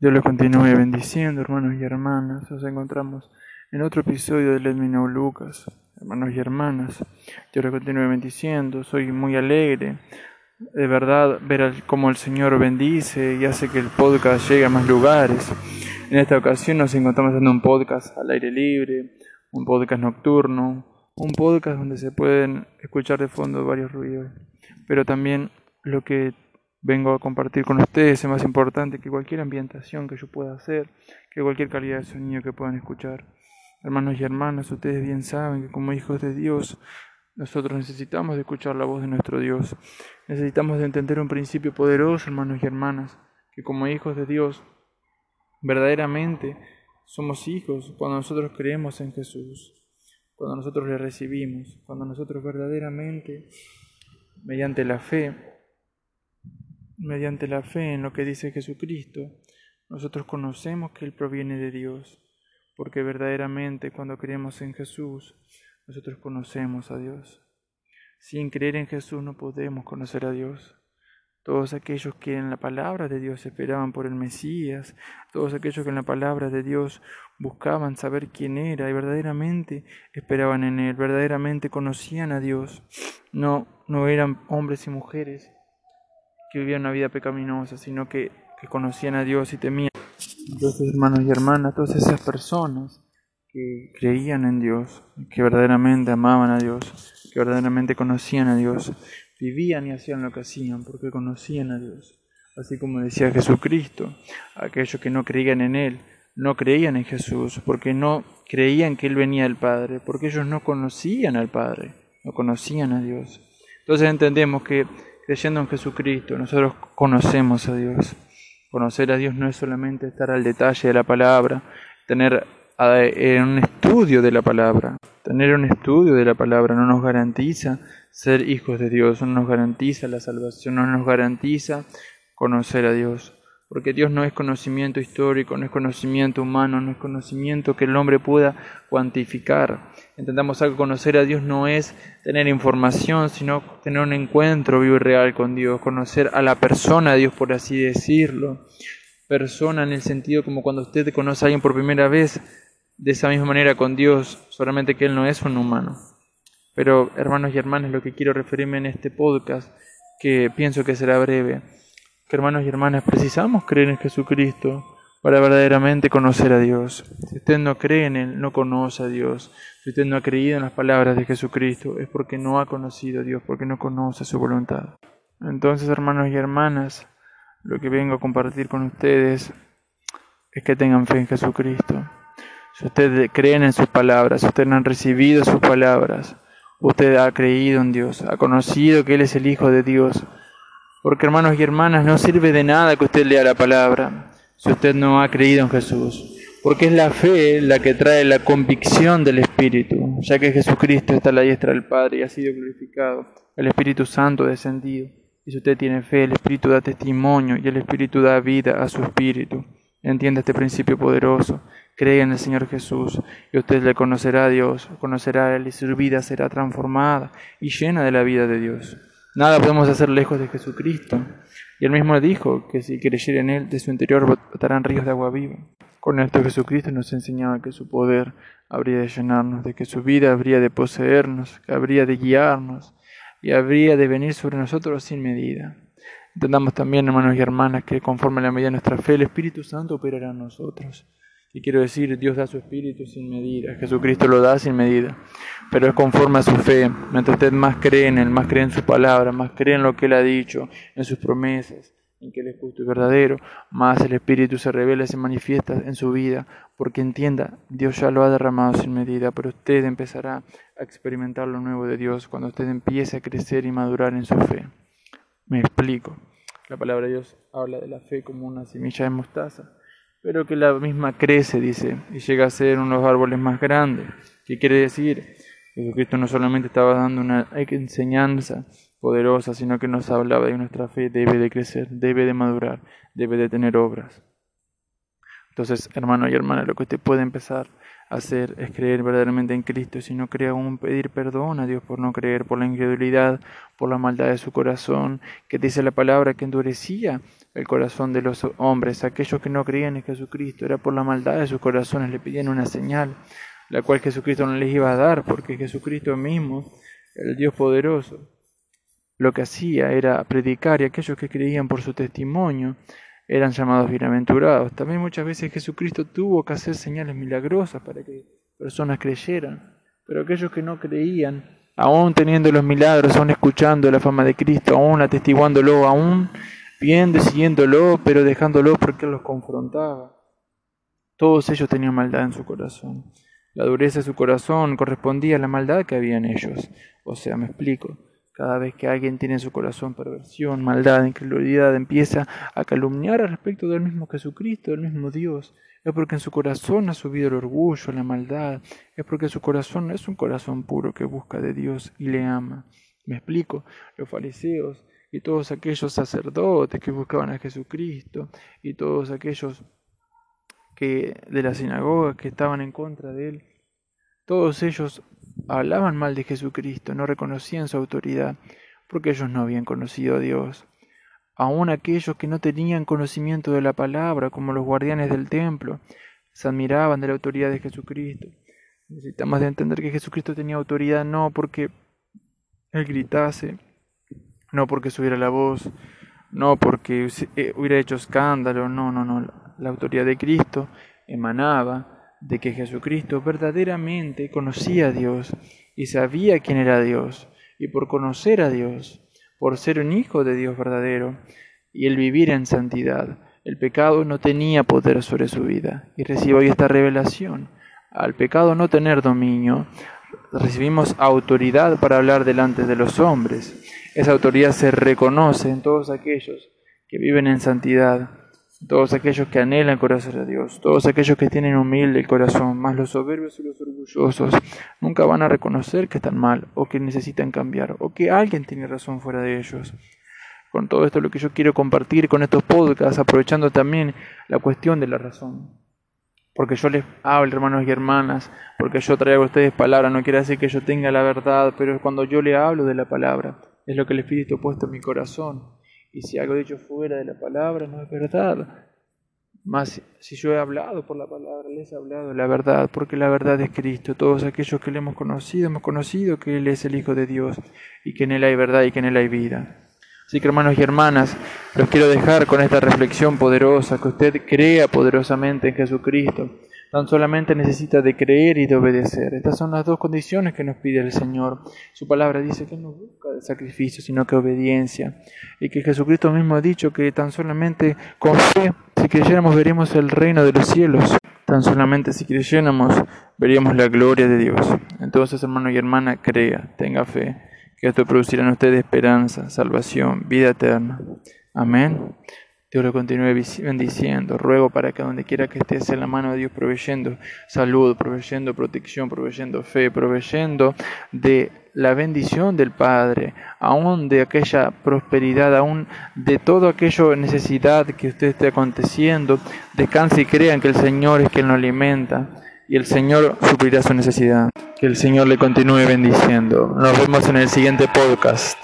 Dios los continúe bendiciendo, hermanos y hermanas. Nos encontramos en otro episodio de Let Me Know Lucas. Hermanos y hermanas, Dios los continúe bendiciendo. Soy muy alegre, de verdad, ver cómo el Señor bendice y hace que el podcast llegue a más lugares. En esta ocasión nos encontramos haciendo un podcast al aire libre, un podcast nocturno, un podcast donde se pueden escuchar de fondo varios ruidos, pero también lo que vengo a compartir con ustedes es más importante que cualquier ambientación que yo pueda hacer, que cualquier calidad de sonido que puedan escuchar. Hermanos y hermanas, ustedes bien saben que como hijos de Dios, nosotros necesitamos de escuchar la voz de nuestro Dios. Necesitamos de entender un principio poderoso, hermanos y hermanas, que como hijos de Dios, verdaderamente somos hijos cuando nosotros creemos en Jesús, cuando nosotros le recibimos, cuando nosotros verdaderamente, mediante la fe, mediante la fe en lo que dice Jesucristo, nosotros conocemos que Él proviene de Dios, porque verdaderamente cuando creemos en Jesús, nosotros conocemos a Dios. Sin creer en Jesús no podemos conocer a Dios. Todos aquellos que en la palabra de Dios esperaban por el Mesías, todos aquellos que en la palabra de Dios buscaban saber quién era y verdaderamente esperaban en Él, verdaderamente conocían a Dios, no, no eran hombres y mujeres que vivían una vida pecaminosa, sino que, conocían a Dios y temían. Entonces, hermanos y hermanas, todas esas personas que creían en Dios, que verdaderamente amaban a Dios, que verdaderamente conocían a Dios, vivían y hacían lo que hacían porque conocían a Dios. Así como decía Jesucristo, aquellos que no creían en Él, no creían en Jesús, porque no creían que Él venía del Padre, porque ellos no conocían al Padre, no conocían a Dios. Entonces entendemos que creyendo en Jesucristo, nosotros conocemos a Dios. Conocer a Dios no es solamente estar al detalle de la palabra, tener un estudio de la palabra. Tener un estudio de la palabra no nos garantiza ser hijos de Dios, no nos garantiza la salvación, no nos garantiza conocer a Dios. Porque Dios no es conocimiento histórico, no es conocimiento humano, no es conocimiento que el hombre pueda cuantificar. Entendamos algo, conocer a Dios no es tener información, sino tener un encuentro vivo y real con Dios, conocer a la persona Dios, por así decirlo. Persona en el sentido como cuando usted conoce a alguien por primera vez, de esa misma manera con Dios, solamente que Él no es un humano. Pero hermanos y hermanas, lo que quiero referirme en este podcast, que pienso que será breve, que hermanos y hermanas precisamos creer en Jesucristo para verdaderamente conocer a Dios. Si usted no cree en Él, no conoce a Dios. Si usted no ha creído en las palabras de Jesucristo, es porque no ha conocido a Dios, porque no conoce su voluntad. Entonces, hermanos y hermanas, lo que vengo a compartir con ustedes es que tengan fe en Jesucristo. Si ustedes creen en sus palabras, si ustedes han recibido sus palabras, usted ha creído en Dios, ha conocido que Él es el Hijo de Dios. Porque hermanos y hermanas, no sirve de nada que usted lea la palabra si usted no ha creído en Jesús. Porque es la fe la que trae la convicción del Espíritu, ya que Jesucristo está a la diestra del Padre y ha sido glorificado, el Espíritu Santo descendido. Y si usted tiene fe, el Espíritu da testimonio y el Espíritu da vida a su Espíritu. Entienda este principio poderoso. Cree en el Señor Jesús y usted le conocerá a Dios, conocerá a Él y su vida será transformada y llena de la vida de Dios. Nada podemos hacer lejos de Jesucristo. Y él mismo dijo que si creyera en Él, de su interior botarán ríos de agua viva. Con esto Jesucristo nos enseñaba que su poder habría de llenarnos, de que su vida habría de poseernos, que habría de guiarnos y habría de venir sobre nosotros sin medida. Entendamos también, hermanos y hermanas, que conforme a la medida de nuestra fe, el Espíritu Santo operará en nosotros. Y quiero decir, Dios da su espíritu sin medida, Jesucristo lo da sin medida, pero es conforme a su fe. Mientras usted más cree en Él, más cree en su palabra, más cree en lo que Él ha dicho, en sus promesas, en que Él es justo y verdadero, más el Espíritu se revela se manifiesta en su vida, porque entienda, Dios ya lo ha derramado sin medida, pero usted empezará a experimentar lo nuevo de Dios cuando usted empiece a crecer y madurar en su fe. Me explico. La palabra de Dios habla de la fe como una semilla de mostaza pero que la misma crece, dice, y llega a ser unos árboles más grandes. ¿Qué quiere decir? Jesucristo no solamente estaba dando una enseñanza poderosa, sino que nos hablaba de nuestra fe debe de crecer, debe de madurar, debe de tener obras. Entonces, hermano y hermana, lo que usted puede empezar hacer es creer verdaderamente en Cristo. Si no cree aún, pedir perdón a Dios por no creer, por la incredulidad, por la maldad de su corazón, que dice la palabra que endurecía el corazón de los hombres. Aquellos que no creían en Jesucristo, era por la maldad de sus corazones, le pedían una señal, la cual Jesucristo no les iba a dar, porque Jesucristo mismo, el Dios poderoso, lo que hacía era predicar y aquellos que creían por su testimonio eran llamados bienaventurados. También muchas veces Jesucristo tuvo que hacer señales milagrosas para que personas creyeran, pero aquellos que no creían, aún teniendo los milagros, aún escuchando la fama de Cristo, aún atestiguándolo, aún viendo siguiéndolo, pero dejándolo porque los confrontaba, todos ellos tenían maldad en su corazón. La dureza de su corazón correspondía a la maldad que había en ellos. O sea, me explico. Cada vez que alguien tiene en su corazón perversión, maldad, incredulidad, empieza a calumniar al respecto del mismo Jesucristo, del mismo Dios, es porque en su corazón ha subido el orgullo, la maldad, es porque su corazón no es un corazón puro que busca de Dios y le ama. Me explico, los fariseos y todos aquellos sacerdotes que buscaban a Jesucristo y todos aquellos que de la sinagoga que estaban en contra de él, todos ellos hablaban mal de Jesucristo, no reconocían su autoridad, porque ellos no habían conocido a Dios. Aun aquellos que no tenían conocimiento de la palabra, como los guardianes del templo, se admiraban de la autoridad de Jesucristo. Necesitamos de entender que Jesucristo tenía autoridad no porque Él gritase, no porque subiera la voz, no porque eh, hubiera hecho escándalo, no, no, no. La autoridad de Cristo emanaba de que Jesucristo verdaderamente conocía a Dios y sabía quién era Dios, y por conocer a Dios, por ser un hijo de Dios verdadero, y el vivir en santidad, el pecado no tenía poder sobre su vida. Y recibo hoy esta revelación. Al pecado no tener dominio, recibimos autoridad para hablar delante de los hombres. Esa autoridad se reconoce en todos aquellos que viven en santidad todos aquellos que anhelan conocer a Dios, todos aquellos que tienen humilde el corazón, más los soberbios y los orgullosos, nunca van a reconocer que están mal o que necesitan cambiar o que alguien tiene razón fuera de ellos. Con todo esto lo que yo quiero compartir con estos podcasts, aprovechando también la cuestión de la razón. Porque yo les hablo, hermanos y hermanas, porque yo traigo a ustedes palabra, no quiere decir que yo tenga la verdad, pero cuando yo le hablo de la palabra, es lo que el Espíritu puesto en mi corazón y si algo dicho fuera de la palabra no es verdad. Más si yo he hablado por la palabra, les he hablado la verdad, porque la verdad es Cristo. Todos aquellos que le hemos conocido, hemos conocido que Él es el Hijo de Dios y que en Él hay verdad y que en Él hay vida. Así que hermanos y hermanas, los quiero dejar con esta reflexión poderosa, que usted crea poderosamente en Jesucristo Tan solamente necesita de creer y de obedecer. Estas son las dos condiciones que nos pide el Señor. Su palabra dice que no busca de sacrificio, sino que obediencia. Y que Jesucristo mismo ha dicho que tan solamente con fe, si creyéramos, veríamos el reino de los cielos. Tan solamente si creyéramos, veríamos la gloria de Dios. Entonces, hermano y hermana, crea, tenga fe, que esto producirá en usted esperanza, salvación, vida eterna. Amén. Dios lo continúe bendiciendo. Ruego para que donde quiera que estés en la mano de Dios proveyendo salud, proveyendo protección, proveyendo fe, proveyendo de la bendición del Padre, aún de aquella prosperidad, aún de todo aquello necesidad que usted esté aconteciendo. Descanse y crean que el Señor es quien lo alimenta y el Señor suplirá su necesidad. Que el Señor le continúe bendiciendo. Nos vemos en el siguiente podcast.